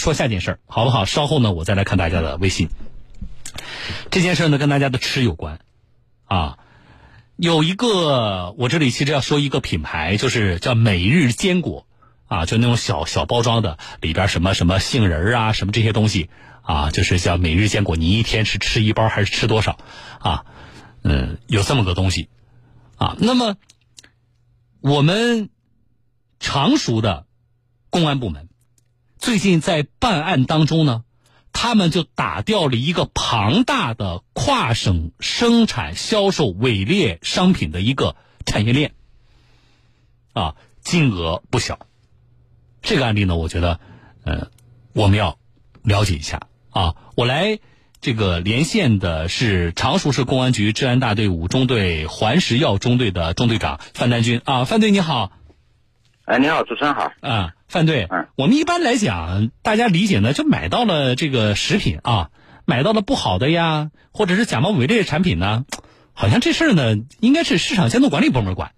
说下件事儿，好不好？稍后呢，我再来看大家的微信。这件事呢，跟大家的吃有关，啊，有一个我这里其实要说一个品牌，就是叫每日坚果，啊，就那种小小包装的，里边什么什么杏仁啊，什么这些东西，啊，就是叫每日坚果，你一天是吃一包还是吃多少？啊，嗯，有这么个东西，啊，那么我们常熟的公安部门最近在办案当中呢。他们就打掉了一个庞大的跨省生产销售伪劣商品的一个产业链，啊，金额不小。这个案例呢，我觉得，呃，我们要了解一下啊。我来这个连线的是常熟市公安局治安大队五中队环食药中队的中队长范丹军啊，范队你好。哎，你好，主持人好。啊，范队，嗯，我们一般来讲，大家理解呢，就买到了这个食品啊，买到了不好的呀，或者是假冒伪劣产品呢，好像这事儿呢，应该是市场监督管理部门管，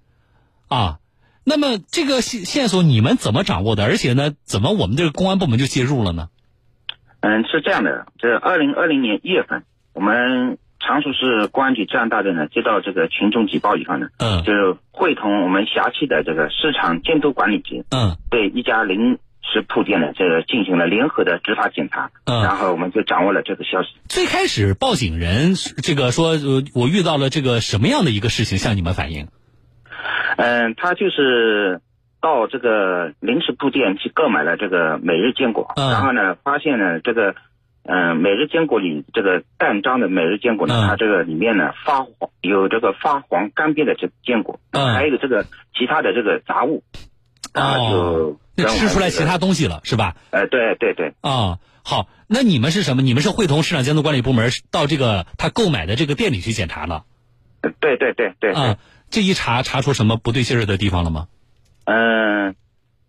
啊，那么这个线线索你们怎么掌握的？而且呢，怎么我们这个公安部门就介入了呢？嗯，是这样的，这二零二零年一月份，我们。常熟市公安局治安大队呢，接到这个群众举报以后呢，嗯，就是会同我们辖区的这个市场监督管理局，嗯，对一家零食铺店呢，这个进行了联合的执法检查，嗯，然后我们就掌握了这个消息。最开始报警人这个说，我遇到了这个什么样的一个事情向你们反映？嗯，他就是到这个零食铺店去购买了这个每日坚果，然后呢，发现呢这个。嗯，每日坚果里这个淡章的每日坚果呢，它这个里面呢发黄，有这个发黄干瘪的这坚果，还有这个其他的这个杂物，啊，就吃出来其他东西了，是吧？呃，对对对。啊，好，那你们是什么？你们是会同市场监督管理部门到这个他购买的这个店里去检查了？对对对对。啊，这一查查出什么不对劲儿的地方了吗？嗯，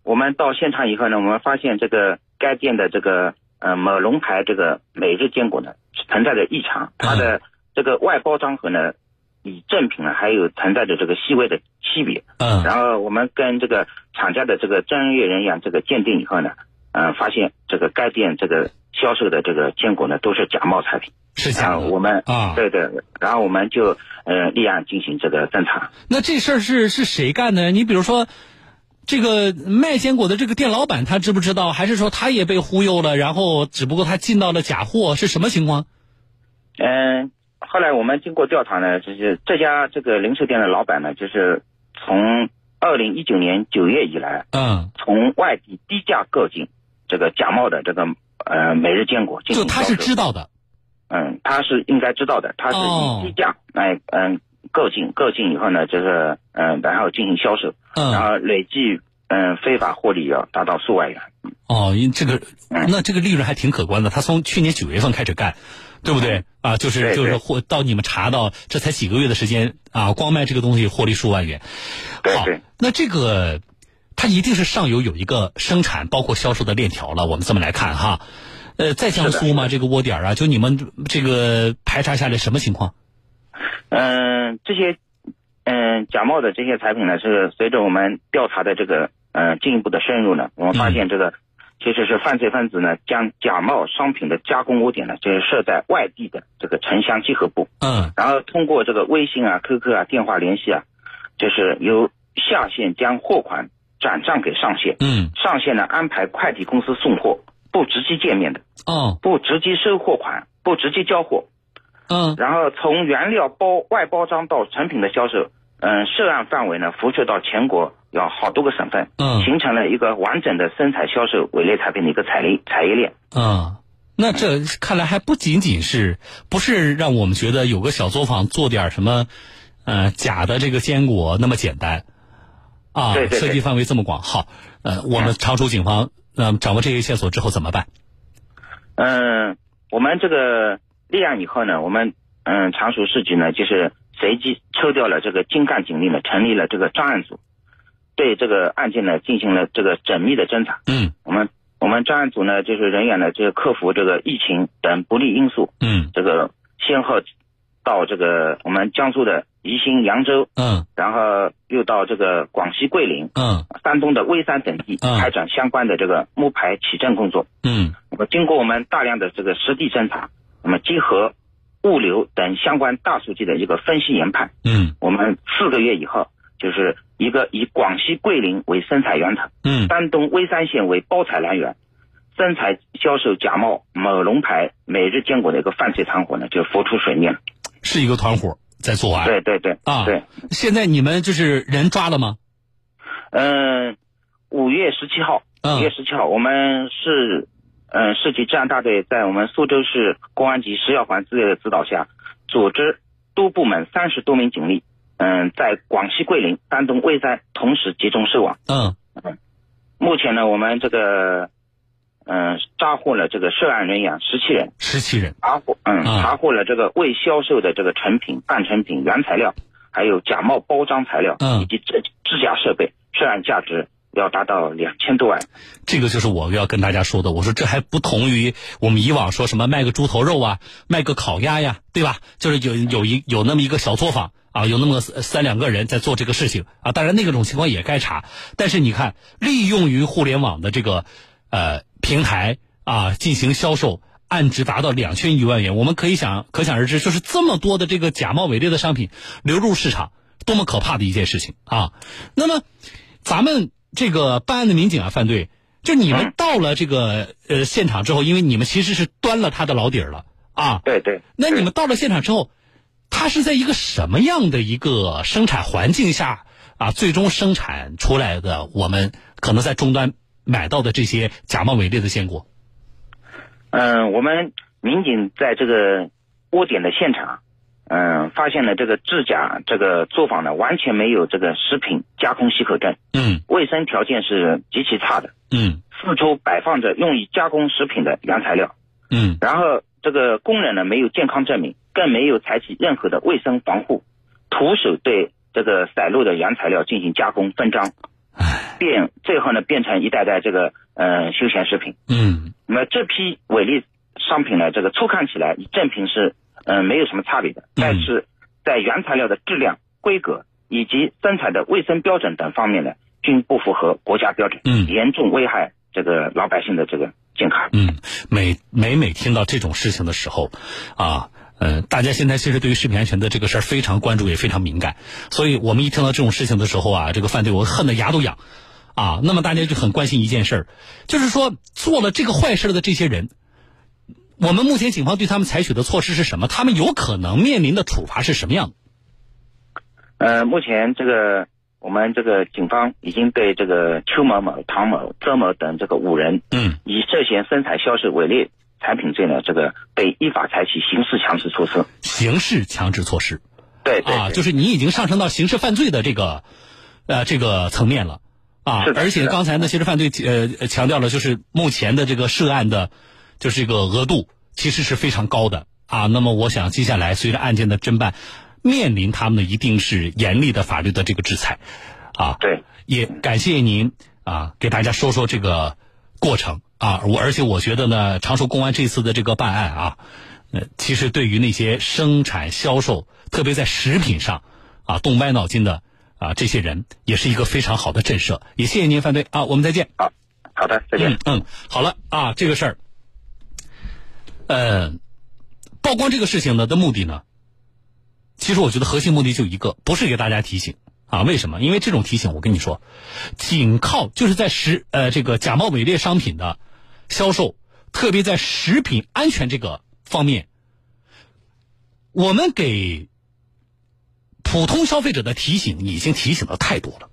我们到现场以后呢，我们发现这个该店的这个。呃，某龙牌这个每日坚果呢存在着异常，它的这个外包装盒呢与正品呢还有存在着这个细微的区别。嗯，然后我们跟这个厂家的这个专业人员这个鉴定以后呢，嗯，发现这个该店这个销售的这个坚果呢都是假冒产品。是假我们啊，对对，然后我们就呃立案进行这个侦查。那这事儿是是谁干的？你比如说。这个卖坚果的这个店老板他知不知道？还是说他也被忽悠了？然后只不过他进到了假货，是什么情况？嗯，后来我们经过调查呢，就是这家这个零售店的老板呢，就是从二零一九年九月以来，嗯，从外地低价购进这个假冒的这个呃每日坚果，就他是知道的。嗯，他是应该知道的，他是以低价来嗯。购进购进以后呢，就是嗯，然后进行销售，嗯然后累计嗯非法获利要达到数万元。哦，因这个那这个利润还挺可观的。他从去年九月份开始干，对不对啊？就是就是获到你们查到这才几个月的时间啊，光卖这个东西获利数万元。好，那这个他一定是上游有一个生产包括销售的链条了。我们这么来看哈，呃，在江苏吗？这个窝点啊，就你们这个排查下来什么情况？嗯，这些嗯假冒的这些产品呢，是随着我们调查的这个嗯进一步的深入呢，我们发现这个其实是犯罪分子呢将假冒商品的加工窝点呢，就是设在外地的这个城乡结合部，嗯，然后通过这个微信啊、QQ 啊、电话联系啊，就是由下线将货款转账给上线，嗯，上线呢安排快递公司送货，不直接见面的，哦，不直接收货款，不直接交货。嗯，然后从原料包外包装到成品的销售，嗯，涉案范围呢辐射到全国，要好多个省份，嗯，形成了一个完整的生产销售伪劣产品的一个产业产业链。嗯，那这看来还不仅仅是不是让我们觉得有个小作坊做点什么，呃，假的这个坚果那么简单，啊，对对涉及范围这么广。好，呃，我们常熟警方呃掌握这些线索之后怎么办？嗯，我们这个。立案以后呢，我们嗯常熟市局呢就是随机抽调了这个精干警力呢，成立了这个专案组，对这个案件呢进行了这个缜密的侦查。嗯，我们我们专案组呢就是人员呢就是克服这个疫情等不利因素。嗯，这个先后到这个我们江苏的宜兴、扬州。嗯，然后又到这个广西桂林。嗯，山东的微山等地开展相关的这个摸排取证工作。嗯，那么经过我们大量的这个实地侦查，那么结合物流等相关大数据的一个分析研判，嗯我们四个月以后，就是一个以广西桂林为生产源头，嗯丹东微山县为包材来源，生产销售假冒某龙牌每日坚果的一个犯罪团伙呢，就浮出水面了。是一个团伙在作案。对对对，啊对，现在你们就是人抓了吗？嗯，五月十七号，嗯五月十七号，我们市，嗯，市级治安大队在我们苏州市公安局石药环支队的指导下，组织多部门三十多名警力，嗯，在广西桂林、丹东蔚山同时集中收网。嗯目前呢，我们这个，嗯，抓获了这个涉案人员十七人，十七人。查获，嗯，啊查获了这个未销售的这个成品、半成品、原材料，还有假冒包装材料，嗯以及制制假设备，涉案价值要达到两千多万。这个就是我要跟大家说的。我说这还不同于我们以往说什么卖个猪头肉啊，卖个烤鸭呀，对吧？就是有有一有那么一个小作坊啊，有那么三三两个人在做这个事情啊。当然那个种情况也该查，但是你看，利用于互联网的这个呃平台啊进行销售。案值达到两千余万元，我们可以想可想而知，就是这么多的这个假冒伪劣的商品流入市场，多么可怕的一件事情啊！那么，咱们这个办案的民警啊，犯罪，就你们嗯到了这个呃现场之后，因为你们其实是端了他的老底儿了啊。对对。对那你们到了现场之后，他是在一个什么样的一个生产环境下啊，最终生产出来的我们可能在终端买到的这些假冒伪劣的鲜果？嗯，我们民警在这个窝点的现场，嗯，发现了这个制假这个作坊呢，完全没有这个食品加工许可证，嗯。卫生条件是极其差的，嗯。四处摆放着用于加工食品的原材料，嗯。然后这个工人呢没有健康证明，更没有采取任何的卫生防护，徒手对这个散落的原材料进行加工分装，变最后呢变成一袋袋这个呃休闲食品。嗯。那么这批伪劣商品呢，这个初看起来与正品是嗯、呃没有什么差别的，但是在原材料的质量、规格以及生产的卫生标准等方面呢，均不符合国家标准，嗯严重危害这个老百姓的这个健康。嗯，每每每听到这种事情的时候，啊，呃，大家现在其实对于食品安全的这个事儿非常关注，也非常敏感。所以我们一听到这种事情的时候啊，这个犯罪我恨得牙都痒，啊，那么大家就很关心一件事儿，就是说做了这个坏事的这些人，我们目前警方对他们采取的措施是什么？他们有可能面临的处罚是什么样的？呃，目前这个我们这个警方已经对这个邱某某、唐某、周某等这个五人，嗯以涉嫌生产销售伪劣产品罪呢，这个被依法采取刑事强制措施。刑事强制措施啊，对对啊就是你已经上升到刑事犯罪的这个呃这个层面了啊是。的而且刚才呢，刑事犯罪呃强调了，就是目前的这个涉案的，就是这个额度其实是非常高的啊。那么我想接下来随着案件的侦办，面临他们的一定是严厉的法律的这个制裁啊。对，也感谢您啊，给大家说说这个过程啊。我而且我觉得呢，常熟公安这次的这个办案啊，呃，其实对于那些生产销售，特别在食品上啊动歪脑筋的啊这些人，也是一个非常好的震慑。也谢谢您，范队啊，我们再见。好的，再见。嗯嗯，好了啊，这个事儿，呃，曝光这个事情呢的目的呢，其实我觉得核心目的就一个，不是给大家提醒啊。为什么？因为这种提醒，我跟你说，仅靠就是在食呃这个假冒伪劣商品的销售，特别在食品安全这个方面，我们给普通消费者的提醒已经提醒的太多了。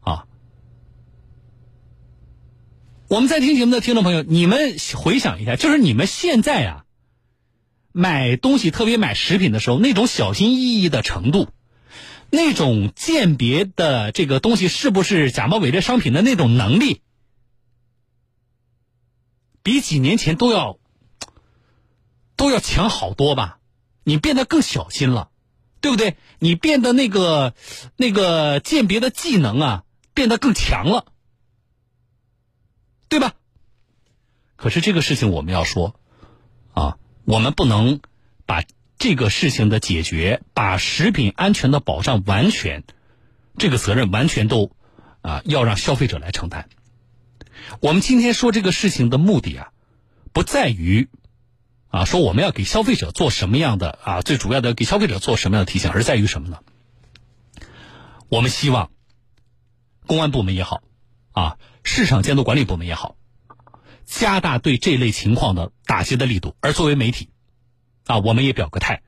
啊，我们在听节目的听众朋友，你们回想一下，就是你们现在啊，买东西，特别买食品的时候，那种小心翼翼的程度，那种鉴别的这个东西是不是假冒伪劣商品的那种能力，比几年前都要都要强好多吧？你变得更小心了，对不对？你变得那个那个鉴别的技能啊，变得更强了。对吧？可是这个事情我们要说，啊，我们不能把这个事情的解决，把食品安全的保障完全，这个责任完全都啊要让消费者来承担。我们今天说这个事情的目的啊，不在于啊说我们要给消费者做什么样的啊，最主要的给消费者做什么样的提醒，而在于什么呢？我们希望公安部门也好，啊，市场监督管理部门也好，加大对这类情况的打击的力度。而作为媒体，啊，我们也表个态，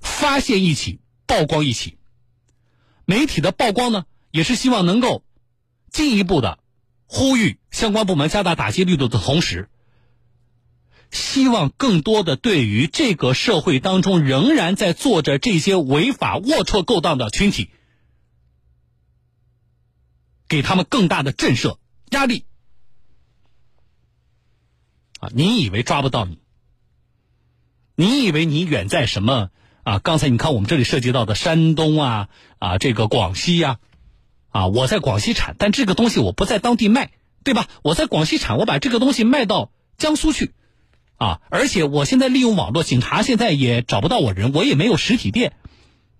发现一起，曝光一起。媒体的曝光呢，也是希望能够进一步的呼吁相关部门加大打击力度的同时，希望更多的对于这个社会当中仍然在做着这些违法龌龊勾当的群体，给他们更大的震慑压力。啊，你以为抓不到你？你以为你远在什么？啊，刚才你看我们这里涉及到的山东啊啊，这个广西呀，啊，我在广西产，但这个东西我不在当地卖，对吧？我在广西产，我把这个东西卖到江苏去，啊，而且我现在利用网络，警察现在也找不到我人，我也没有实体店，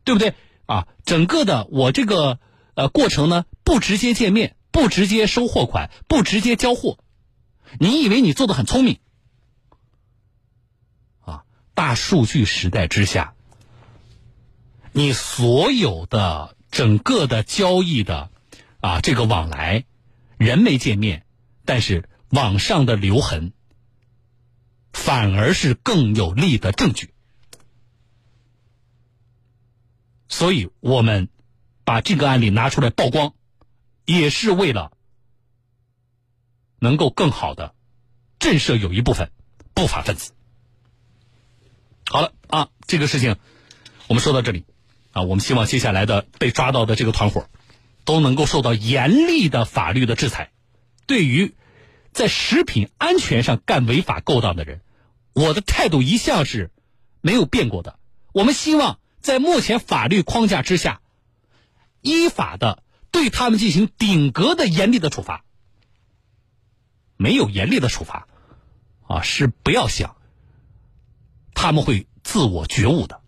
对不对？啊，整个的我这个呃过程呢，不直接见面，不直接收货款，不直接交货，你以为你做的很聪明？啊，大数据时代之下。你所有的整个的交易的啊，这个往来，人没见面，但是网上的留痕，反而是更有力的证据。所以我们把这个案例拿出来曝光，也是为了能够更好的震慑有一部分不法分子。好了啊，这个事情我们说到这里。啊，我们希望接下来的被抓到的这个团伙，都能够受到严厉的法律的制裁。对于在食品安全上干违法勾当的人，我的态度一向是没有变过的。我们希望在目前法律框架之下，依法的对他们进行顶格的严厉的处罚。没有严厉的处罚，啊，是不要想他们会自我觉悟的。